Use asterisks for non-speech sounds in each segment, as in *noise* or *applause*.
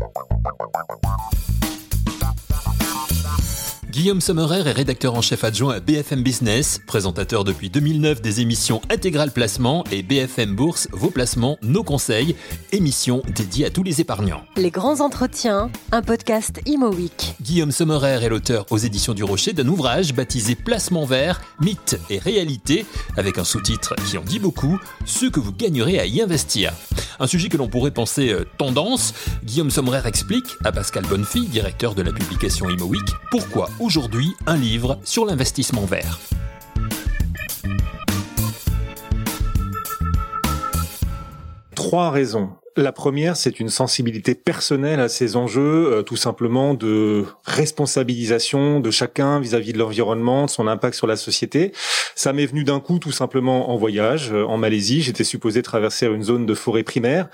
Bye-bye. Guillaume Sommerer est rédacteur en chef adjoint à BFM Business, présentateur depuis 2009 des émissions Intégral Placement et BFM Bourse, vos placements, nos conseils, émission dédiée à tous les épargnants. Les grands entretiens, un podcast Imo Week. Guillaume Sommerer est l'auteur aux éditions du Rocher d'un ouvrage baptisé Placement vert, mythe et réalité, avec un sous-titre qui en dit beaucoup, ce que vous gagnerez à y investir. Un sujet que l'on pourrait penser euh, tendance, Guillaume Sommerer explique à Pascal Bonnefille, directeur de la publication Imo Week, pourquoi aujourd'hui un livre sur l'investissement vert. Trois raisons la première, c'est une sensibilité personnelle à ces enjeux, euh, tout simplement de responsabilisation de chacun vis-à-vis de l'environnement, de son impact sur la société. Ça m'est venu d'un coup, tout simplement en voyage euh, en Malaisie. J'étais supposé traverser une zone de forêt primaire,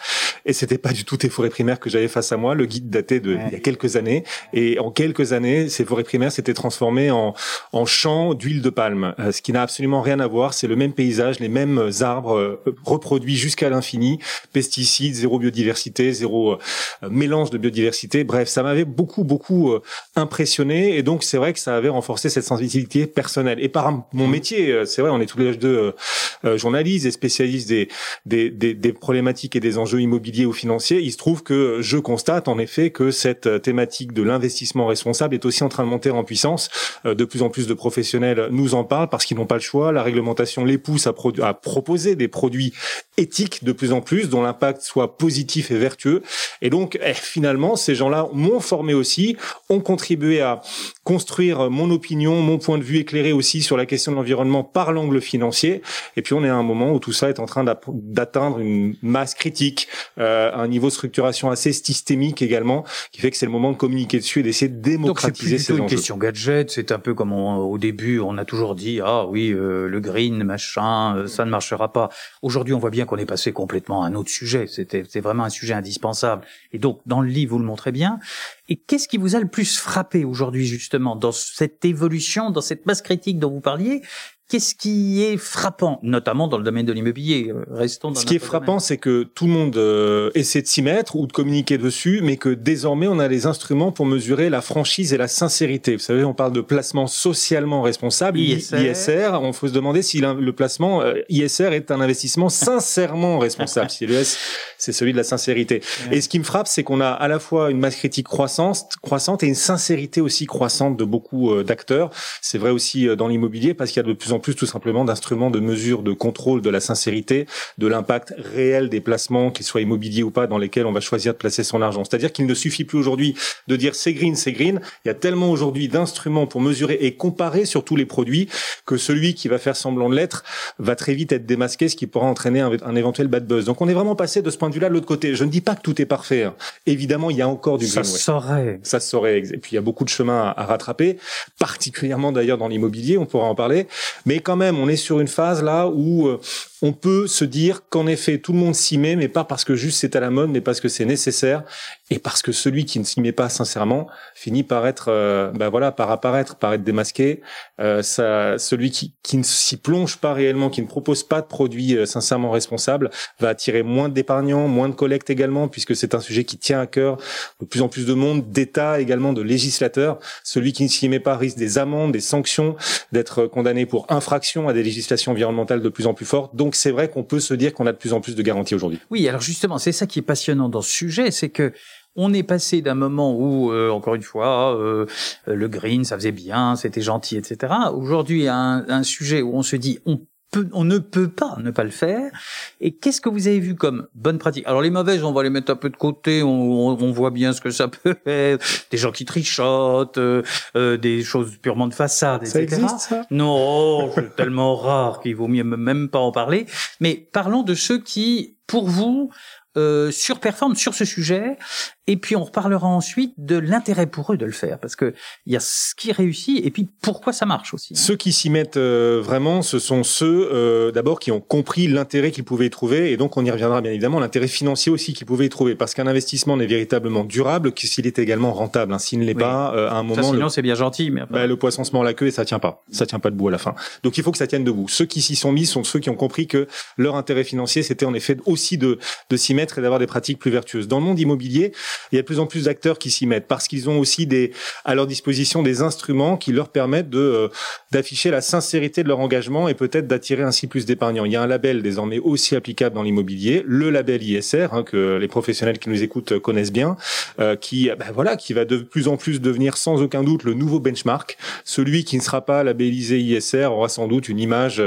et c'était pas du tout des forêts primaires que j'avais face à moi. Le guide datait de il y a quelques années, et en quelques années, ces forêts primaires s'étaient transformées en en champs d'huile de palme, euh, ce qui n'a absolument rien à voir. C'est le même paysage, les mêmes arbres reproduits jusqu'à l'infini, pesticides, zéro biodiversité, zéro euh, mélange de biodiversité. Bref, ça m'avait beaucoup, beaucoup euh, impressionné. Et donc, c'est vrai que ça avait renforcé cette sensibilité personnelle. Et par mon métier, euh, c'est vrai, on est tous les deux journalistes et spécialistes des, des, des, des, problématiques et des enjeux immobiliers ou financiers. Il se trouve que je constate en effet que cette thématique de l'investissement responsable est aussi en train de monter en puissance. De plus en plus de professionnels nous en parlent parce qu'ils n'ont pas le choix. La réglementation les pousse à, à proposer des produits éthiques de plus en plus, dont l'impact soit positif et vertueux. Et donc, eh, finalement, ces gens-là m'ont formé aussi, ont contribué à construire mon opinion, mon point de vue éclairé aussi sur la question de l'environnement par l'angle financier. Et puis, on est à un moment où tout ça est en train d'atteindre une masse critique, euh, un niveau de structuration assez systémique également, qui fait que c'est le moment de communiquer dessus et d'essayer de démocratiser ces enjeux. C'est une question gadget. C'est un peu comme au début, on a toujours dit ah oui, euh, le green machin, euh, ça ne marchera pas. Aujourd'hui, on voit bien qu'on est passé complètement à un autre sujet. C'était c'est vraiment un sujet indispensable. Et donc, dans le livre, vous le montrez bien. Et qu'est-ce qui vous a le plus frappé aujourd'hui, justement, dans cette évolution, dans cette masse critique dont vous parliez? Qu'est-ce qui est frappant, notamment dans le domaine de l'immobilier? Euh, Restons dans Ce qui est frappant, c'est que tout le monde euh, essaie de s'y mettre ou de communiquer dessus, mais que désormais on a les instruments pour mesurer la franchise et la sincérité. Vous savez, on parle de placement socialement responsable, ISR. On faut se demander si le placement euh, ISR est un investissement *laughs* sincèrement responsable. si le S, c'est celui de la sincérité. Et ce qui me frappe, c'est qu'on a à la fois une masse critique croissante, croissante et une sincérité aussi croissante de beaucoup d'acteurs. C'est vrai aussi dans l'immobilier parce qu'il y a de plus en plus tout simplement d'instruments de mesure de contrôle de la sincérité, de l'impact réel des placements, qu'ils soient immobiliers ou pas, dans lesquels on va choisir de placer son argent. C'est-à-dire qu'il ne suffit plus aujourd'hui de dire c'est green, c'est green. Il y a tellement aujourd'hui d'instruments pour mesurer et comparer sur tous les produits que celui qui va faire semblant de l'être va très vite être démasqué, ce qui pourra entraîner un, éventuel bad buzz. Donc on est vraiment passé de ce point de vue-là de l'autre côté. Je ne dis pas que tout est parfait. Hein. Évidemment, il y a encore du ça saurait. Ça saurait. Et puis il y a beaucoup de chemin à, à rattraper, particulièrement d'ailleurs dans l'immobilier. On pourra en parler. Mais quand même, on est sur une phase là où euh, on peut se dire qu'en effet, tout le monde s'y met, mais pas parce que juste c'est à la mode, mais parce que c'est nécessaire et parce que celui qui ne s'y met pas sincèrement finit par être, euh, ben voilà, par apparaître, par être démasqué. Euh, ça, celui qui, qui ne s'y plonge pas réellement, qui ne propose pas de produits euh, sincèrement responsables, va attirer moins d'épargnants, moins de collectes également, puisque c'est un sujet qui tient à cœur de plus en plus de monde, d'États également, de législateurs. Celui qui ne s'y met pas risque des amendes, des sanctions, d'être condamné pour infraction à des législations environnementales de plus en plus fortes. Donc c'est vrai qu'on peut se dire qu'on a de plus en plus de garanties aujourd'hui. Oui, alors justement, c'est ça qui est passionnant dans ce sujet, c'est que on est passé d'un moment où, euh, encore une fois, euh, le green, ça faisait bien, c'était gentil, etc. Aujourd'hui, un, un sujet où on se dit, on peut, on ne peut pas ne pas le faire. Et qu'est-ce que vous avez vu comme bonne pratique? Alors les mauvaises, on va les mettre un peu de côté. On, on, voit bien ce que ça *laughs* peut être. Des gens qui trichotent, euh, des choses purement de façade, etc. Ça existe ça? Non, c'est *laughs* tellement rare qu'il vaut mieux même pas en parler. Mais parlons de ceux qui, pour vous, euh, surperforment sur ce sujet et puis on reparlera ensuite de l'intérêt pour eux de le faire, parce que il y a ce qui réussit et puis pourquoi ça marche aussi. Ceux qui s'y mettent euh, vraiment, ce sont ceux euh, d'abord qui ont compris l'intérêt qu'ils pouvaient y trouver, et donc on y reviendra bien évidemment, l'intérêt financier aussi qu'ils pouvaient y trouver, parce qu'un investissement n'est véritablement durable que s'il est également rentable. Hein. S'il ne l'est pas, euh, à un moment, sinon c'est bien gentil, mais bah, le poisson se mord la queue et ça tient pas, ça tient pas debout à la fin. Donc il faut que ça tienne debout. Ceux qui s'y sont mis sont ceux qui ont compris que leur intérêt financier, c'était en effet aussi de de s'y mettre et d'avoir des pratiques plus vertueuses. Dans le monde immobilier, il y a de plus en plus d'acteurs qui s'y mettent parce qu'ils ont aussi des à leur disposition des instruments qui leur permettent de euh, d'afficher la sincérité de leur engagement et peut-être d'attirer ainsi plus d'épargnants. Il y a un label désormais aussi applicable dans l'immobilier, le label ISR hein, que les professionnels qui nous écoutent connaissent bien, euh, qui ben voilà qui va de plus en plus devenir sans aucun doute le nouveau benchmark. Celui qui ne sera pas labellisé ISR aura sans doute une image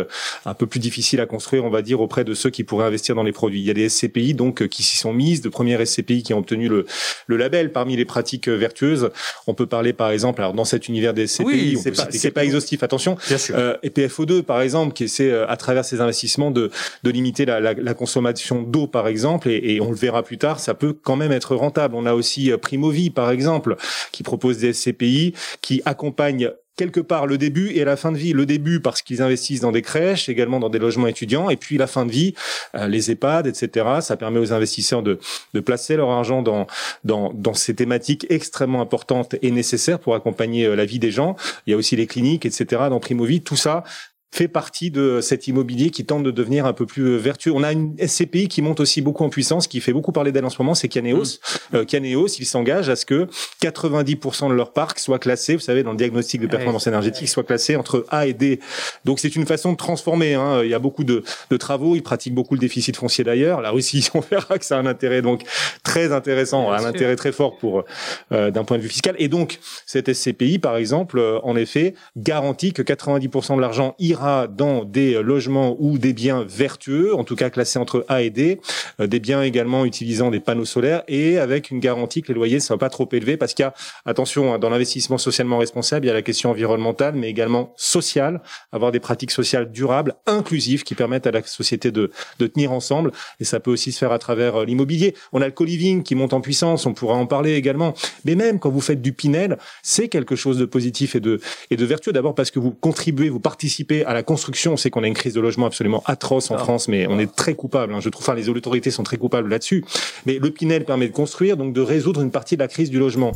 un peu plus difficile à construire, on va dire, auprès de ceux qui pourraient investir dans les produits. Il y a des SCPI donc qui s'y sont mises, de premières SCPI qui ont obtenu le, le label parmi les pratiques vertueuses. On peut parler par exemple, alors dans cet univers des SCPI, Oui, c'est pas, c'est pas exhaustif, attention. Bien sûr. Euh, et PFO2 par exemple, qui essaie euh, à travers ses investissements de, de limiter la, la, la consommation d'eau par exemple, et, et on le verra plus tard, ça peut quand même être rentable. On a aussi euh, Primovi par exemple, qui propose des SCPI qui accompagnent quelque part le début et la fin de vie. Le début parce qu'ils investissent dans des crèches, également dans des logements étudiants, et puis la fin de vie, euh, les EHPAD, etc. Ça permet aux investisseurs de, de placer leur argent dans, dans, dans ces thématiques extrêmement importantes et nécessaires pour accompagner euh, la vie des gens. Il y a aussi les cliniques, etc. Dans Primovie, tout ça fait partie de cet immobilier qui tente de devenir un peu plus vertueux. On a une SCPI qui monte aussi beaucoup en puissance, qui fait beaucoup parler d'elle en ce moment, c'est Caneos. Euh, Caneos, ils s'engagent à ce que 90% de leur parc soit classé, vous savez, dans le diagnostic de performance énergétique, soit classé entre A et D. Donc c'est une façon de transformer. Hein. Il y a beaucoup de, de travaux, ils pratiquent beaucoup le déficit foncier d'ailleurs. La Russie, *laughs* on verra que ça a un intérêt donc très intéressant, un intérêt très fort pour euh, d'un point de vue fiscal. Et donc cette SCPI, par exemple, euh, en effet, garantit que 90% de l'argent ira dans des logements ou des biens vertueux, en tout cas classés entre A et D, euh, des biens également utilisant des panneaux solaires et avec une garantie que les loyers ne soient pas trop élevés parce qu'il y a, attention, hein, dans l'investissement socialement responsable, il y a la question environnementale, mais également sociale, avoir des pratiques sociales durables, inclusives, qui permettent à la société de, de tenir ensemble. Et ça peut aussi se faire à travers euh, l'immobilier. On a le co-living qui monte en puissance, on pourra en parler également. Mais même quand vous faites du Pinel, c'est quelque chose de positif et de, et de vertueux. D'abord parce que vous contribuez, vous participez à la construction. On sait qu'on a une crise de logement absolument atroce en Ah. France, mais on est très coupable. hein. Je trouve, enfin, les autorités sont très coupables là-dessus. Mais le Pinel permet de construire, donc de résoudre une partie de la crise du logement.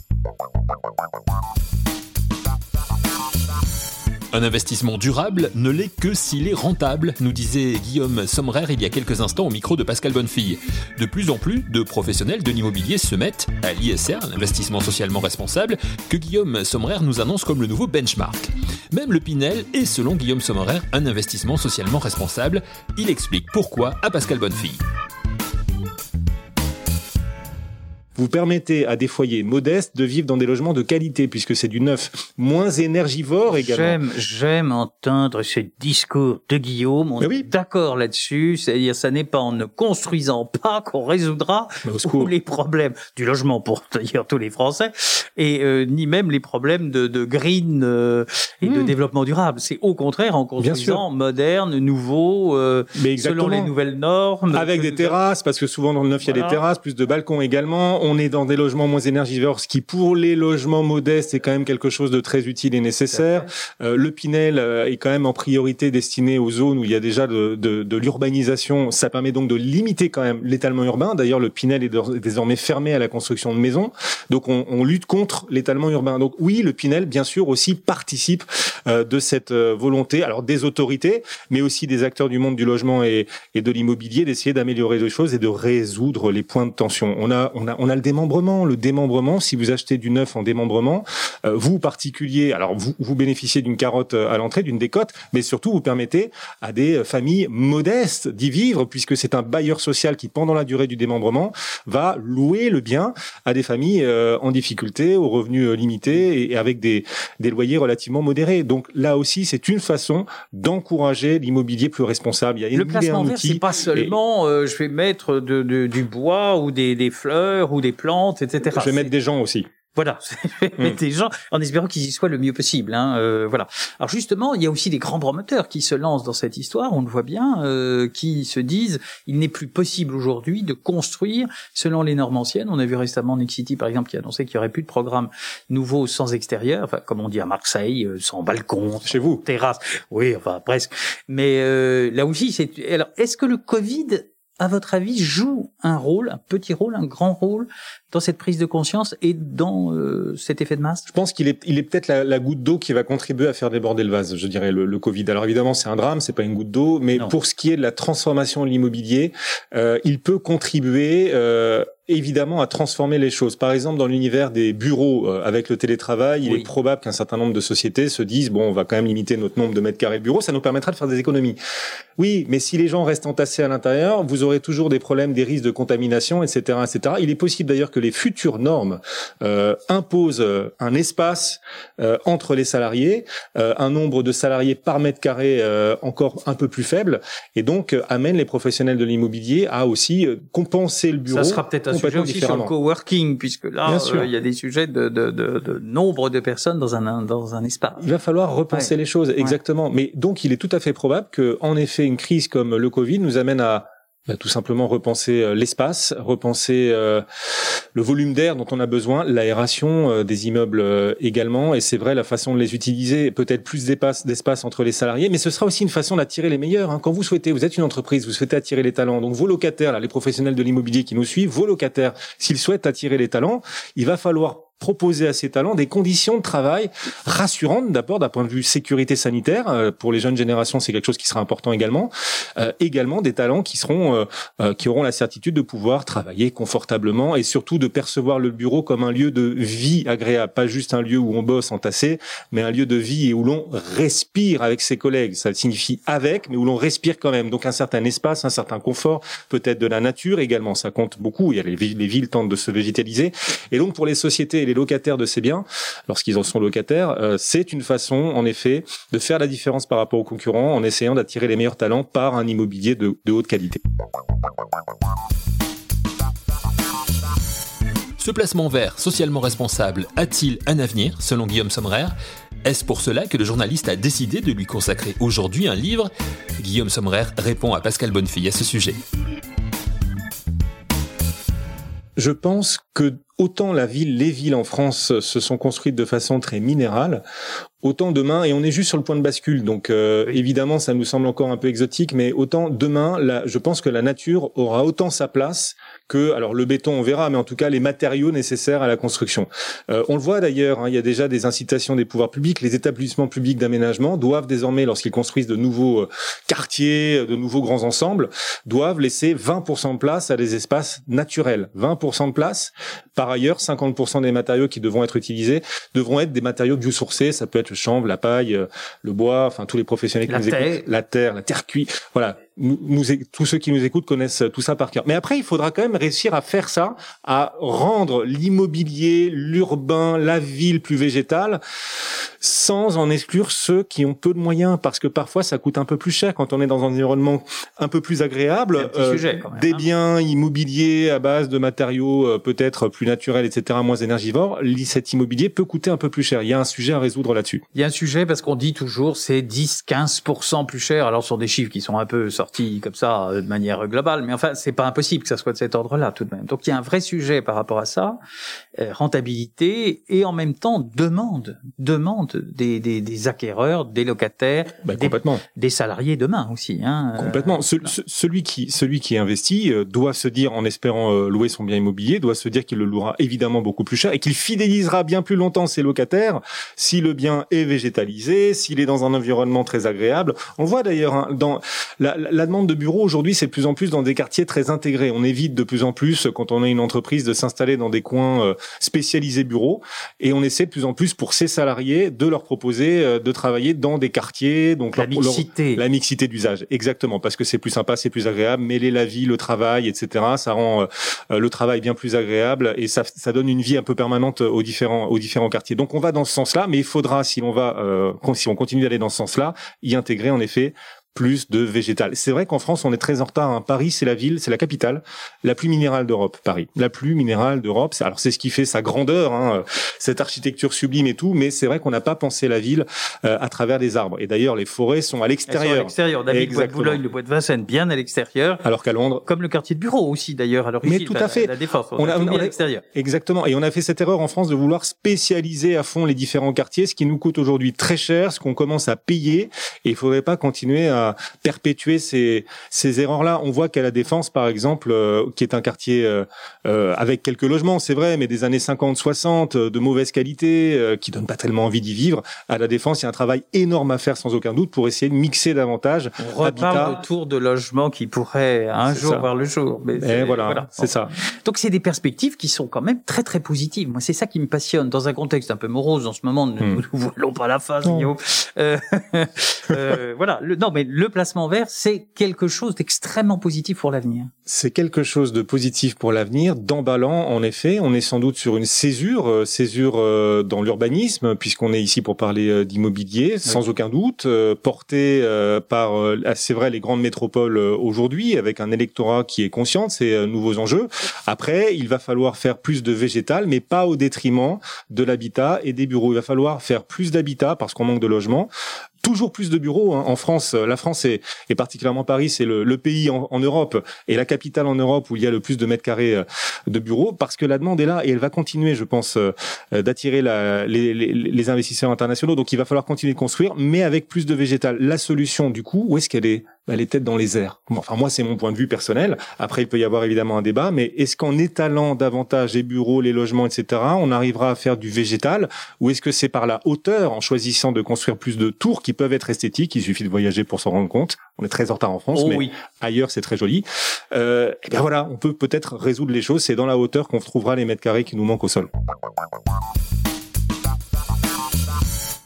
Un investissement durable ne l'est que s'il est rentable, nous disait Guillaume Sommerer il y a quelques instants au micro de Pascal Bonnefille. De plus en plus de professionnels de l'immobilier se mettent à l'ISR, l'investissement socialement responsable, que Guillaume Sommerer nous annonce comme le nouveau benchmark. Même le Pinel est, selon Guillaume Sommerer, un investissement socialement responsable. Il explique pourquoi à Pascal Bonnefille. Vous permettez à des foyers modestes de vivre dans des logements de qualité, puisque c'est du neuf, moins énergivore également. J'aime, j'aime entendre ce discours de Guillaume. On oui. est d'accord là-dessus. C'est-à-dire, ça n'est pas en ne construisant pas qu'on résoudra tous *laughs* les problèmes du logement pour d'ailleurs tous les Français, et euh, ni même les problèmes de, de green euh, et de Mmh. développement durable. C'est au contraire en construisant moderne, nouveau, euh, Mais selon les nouvelles normes. Avec des terrasses, parce que souvent dans le neuf, il y a des terrasses, plus de balcons également. On est dans des logements moins énergivores, ce qui pour les logements modestes est quand même quelque chose de très utile et nécessaire. Euh, le Pinel euh, est quand même en priorité destiné aux zones où il y a déjà de, de, de l'urbanisation. Ça permet donc de limiter quand même l'étalement urbain. D'ailleurs, le Pinel est désormais fermé à la construction de maisons. Donc on, on lutte contre l'étalement urbain. Donc oui, le Pinel, bien sûr, aussi participe euh, de cette euh, volonté, alors des autorités, mais aussi des acteurs du monde du logement et, et de l'immobilier, d'essayer d'améliorer les choses et de résoudre les points de tension. On a, on a, on a le démembrement. Le démembrement, si vous achetez du neuf en démembrement, euh, vous particulier, alors vous, vous bénéficiez d'une carotte euh, à l'entrée, d'une décote, mais surtout vous permettez à des euh, familles modestes d'y vivre, puisque c'est un bailleur social qui, pendant la durée du démembrement, va louer le bien à des familles euh, en difficulté, aux revenus euh, limités et, et avec des, des loyers relativement modérés. Donc là aussi, c'est une façon d'encourager l'immobilier plus responsable. Il y a Le et placement vert, c'est pas seulement euh, je vais mettre de, de- du bois ou des, des fleurs ou des plantes, etc. Je vais mettre des gens aussi. Voilà, *laughs* je vais mettre des gens en espérant qu'ils y soient le mieux possible. Hein, euh, voilà. Alors justement, il y a aussi des grands promoteurs qui se lancent dans cette histoire, on le voit bien, euh, qui se disent il n'est plus possible aujourd'hui de construire selon les normes anciennes. On a vu récemment Nexity, par exemple, qui a annoncé qu'il y aurait plus de programme nouveau sans extérieur, enfin comme on dit à Marseille, euh, sans balcon, Chez vous. terrasse. Oui, enfin presque. Mais euh, là aussi, c'est. Alors, est-ce que le Covid, à votre avis, joue un rôle, un petit rôle, un grand rôle dans cette prise de conscience et dans euh, cet effet de masse? Je pense qu'il est, il est peut-être la, la goutte d'eau qui va contribuer à faire déborder le vase, je dirais, le, le Covid. Alors évidemment, c'est un drame, c'est pas une goutte d'eau, mais Non. pour ce qui est de la transformation de l'immobilier, euh, il peut contribuer euh, évidemment à transformer les choses. Par exemple, dans l'univers des bureaux euh, avec le télétravail, il est probable qu'un certain nombre de sociétés se disent bon, on va quand même limiter notre nombre de mètres carrés de bureaux, ça nous permettra de faire des économies. Oui, mais si les gens restent entassés à l'intérieur, vous aurez toujours des problèmes, des risques de contamination, etc., etc. Il est possible d'ailleurs que les futures normes euh, imposent euh, un espace euh, entre les salariés, euh, un nombre de salariés par mètre carré euh, encore un peu plus faible, et donc amène les professionnels de l'immobilier à aussi euh, compenser le bureau. Ça sera peut-être un sujet aussi sur le coworking, puisque là, euh, il y a des sujets de, de, de, de nombre de personnes dans un, dans un espace. Il va falloir repenser Ouais. les choses, exactement. Mais donc, il est tout à fait probable que, en effet, une crise comme le Covid nous amène à tout simplement repenser euh, l'espace, repenser euh, le volume d'air dont on a besoin, l'aération euh, des immeubles également, et c'est vrai la façon de les utiliser, peut-être plus d'espace, d'espace entre les salariés, mais ce sera aussi une façon d'attirer les meilleurs. hein. Quand vous souhaitez, vous êtes une entreprise, vous souhaitez attirer les talents, donc vos locataires, là, les professionnels de l'immobilier qui nous suivent, vos locataires, s'ils souhaitent attirer les talents, il va falloir proposer à ces talents des conditions de travail rassurantes d'abord d'un point de vue sécurité sanitaire. Euh, pour les jeunes générations c'est quelque chose qui sera important également. Euh, également des talents qui seront euh, euh, qui auront la certitude de pouvoir travailler confortablement et surtout de percevoir le bureau comme un lieu de vie agréable. Pas juste un lieu où on bosse entassé mais un lieu de vie et où l'on respire avec ses collègues. Ça signifie avec mais où l'on respire quand même. Donc un certain espace un certain confort peut-être de la nature également. Ça compte beaucoup. Il y a les villes, les villes tentent de se végétaliser. Et donc pour les sociétés et les locataires de ces biens, lorsqu'ils en sont locataires, euh, c'est une façon en effet de faire la différence par rapport aux concurrents en essayant d'attirer les meilleurs talents par un immobilier de, de haute qualité. Ce placement vert socialement responsable a-t-il un avenir, selon Guillaume Sommerer? Est-ce pour cela que le journaliste a décidé de lui consacrer aujourd'hui un livre? Guillaume Sommerer répond à Pascal Bonnefille à ce sujet. Je pense que autant la ville, les villes en France se sont construites de façon très minérale, autant demain, et on est juste sur le point de bascule, donc euh, évidemment ça nous semble encore un peu exotique, mais autant demain, la, je pense que la nature aura autant sa place que, alors le béton on verra, mais en tout cas les matériaux nécessaires à la construction. Euh, on le voit d'ailleurs, hein, il y a déjà des incitations des pouvoirs publics, les établissements publics d'aménagement doivent désormais, lorsqu'ils construisent de nouveaux euh, quartiers, de nouveaux grands ensembles, doivent laisser 20% de place à des espaces naturels. 20% de place. Par ailleurs, 50% des matériaux qui devront être utilisés devront être des matériaux biosourcés. Ça peut être le chanvre, la paille, euh, le bois, enfin tous les professionnels qui La nous terre. écoutent. La terre, la terre cuite. Voilà. Nous, tous ceux qui nous écoutent connaissent tout ça par cœur. Mais après, il faudra quand même réussir à faire ça, à rendre l'immobilier, l'urbain, la ville plus végétale, sans en exclure ceux qui ont peu de moyens, parce que parfois ça coûte un peu plus cher quand on est dans un environnement un peu plus agréable. Petit sujet, quand même, des hein. biens immobiliers à base de matériaux euh, peut-être plus naturels, etc., moins énergivores, cet immobilier peut coûter un peu plus cher. Il y a un sujet à résoudre là-dessus. Il y a un sujet parce qu'on dit toujours c'est 10-15% plus cher. Alors sur des chiffres qui sont un peu sortis comme ça euh, de manière globale, mais enfin c'est pas impossible que ça soit de cet ordre-là tout de même. Donc il y a un vrai sujet par rapport à ça, euh, rentabilité et en même temps demande, demande des, des, des acquéreurs, des locataires, Bah, des, complètement. des salariés demain aussi. Hein, Euh, Complètement. Ce- ce- celui qui celui qui investit euh, doit se dire, en espérant euh, louer son bien immobilier, doit se dire qu'il le louera évidemment beaucoup plus cher et qu'il fidélisera bien plus longtemps ses locataires si le bien est végétalisé, s'il est dans un environnement très agréable. On voit d'ailleurs hein, dans la, la- la demande de bureaux aujourd'hui, c'est de plus en plus dans des quartiers très intégrés. On évite de plus en plus quand on est une entreprise de s'installer dans des coins euh, spécialisés bureaux et on essaie de plus en plus pour ses salariés de leur proposer euh, de travailler dans des quartiers donc la leur- leur- mixité. la mixité d'usage, exactement, parce que c'est plus sympa, c'est plus agréable, mêler la vie, le travail, etc. Ça rend euh, le travail bien plus agréable et ça, ça donne une vie un peu permanente aux différents, aux différents quartiers. Donc on va dans ce sens-là, mais il faudra, si l'on va, euh, si on continue d'aller dans ce sens-là, y intégrer en effet plus de végétal. C'est vrai qu'en France, on est très en retard. hein. Paris, c'est la ville, c'est la capitale la plus minérale d'Europe. Paris, la plus minérale d'Europe. Alors c'est ce qui fait sa grandeur, hein, euh, cette architecture sublime et tout. Mais c'est vrai qu'on n'a pas pensé la ville euh, à travers des arbres. Et d'ailleurs, les forêts sont à sont à l'extérieur. l'extérieur. David, bois de. Boulogne, le bois de Vincennes, bien à l'extérieur. Alors qu'à Londres, Comme le quartier de bureau aussi d'ailleurs à l'origine. Mais tout à fait. La défense. On, On a, a- on a- à l'extérieur. Exactement. Et on a fait cette erreur en France de vouloir spécialiser à fond les différents quartiers, ce qui nous coûte aujourd'hui très cher, ce qu'on commence à payer. Et il faudrait pas continuer à, à perpétuer ces, ces erreurs-là. On voit qu'à la Défense, par exemple, euh, qui est un quartier euh, euh, avec quelques logements, c'est vrai, mais des années 50, 60, de mauvaise qualité, qui donne pas tellement envie d'y vivre. À la Défense, il y a un travail énorme à faire sans aucun doute pour essayer de mixer davantage. On reparle autour de logements qui pourraient un jour voir le jour. Mais Et voilà, voilà. c'est ça. Donc c'est des perspectives qui sont quand même très très positives. Moi, c'est ça qui me passionne dans un contexte un peu morose en ce moment. Ne hmm. *laughs* nous voilons pas la face, euh, *laughs* euh, voilà. Le, non, mais le placement vert, c'est quelque chose d'extrêmement positif pour l'avenir. C'est quelque chose de positif pour l'avenir, d'emballant en effet. On est sans doute sur une césure, euh, césure euh, dans l'urbanisme, puisqu'on est ici pour parler d'immobilier, sans aucun doute, porté par, c'est vrai, les grandes métropoles aujourd'hui, avec un électorat qui est conscient de ces nouveaux enjeux. Après, il va falloir faire plus de végétal, mais pas au détriment de l'habitat et des bureaux. Il va falloir faire plus d'habitat parce qu'on manque de logements, toujours plus de bureaux hein. en France. La France est, et particulièrement Paris, c'est le, pays en, Europe et la capitale en Europe où il y a le plus de mètres carrés euh, de bureaux parce que la demande est là et elle va continuer, je pense, euh, d'attirer les, les, les, investisseurs internationaux. Donc il va falloir continuer de construire, mais avec plus de végétal. La solution, du coup, où est-ce qu'elle est? Elle est peut-être dans les airs. Enfin, moi, c'est mon point de vue personnel. Après, il peut y avoir évidemment un débat, mais est-ce qu'en étalant davantage les bureaux, les logements, etc., on arrivera à faire du végétal, ou est-ce que c'est par la hauteur, en choisissant de construire plus de tours qui peuvent être esthétiques? Il suffit de voyager pour s'en rendre compte. On est très en retard en France, oh mais ailleurs, c'est très joli. Euh, et bien voilà, on peut peut-être résoudre les choses. C'est dans la hauteur qu'on trouvera les mètres carrés qui nous manquent au sol.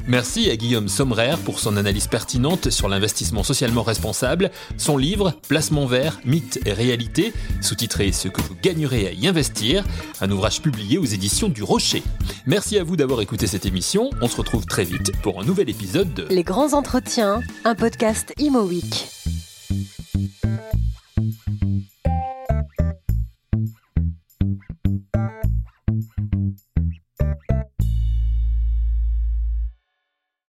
Merci à Guillaume Sommerer pour son analyse pertinente sur l'investissement socialement responsable. Son livre Placement vert, mythe et réalité, sous-titré Ce que vous gagnerez à y investir, un ouvrage publié aux éditions du Rocher. Merci à vous d'avoir écouté cette émission. On se retrouve très vite pour un nouvel épisode de Les grands entretiens, un podcast Imo.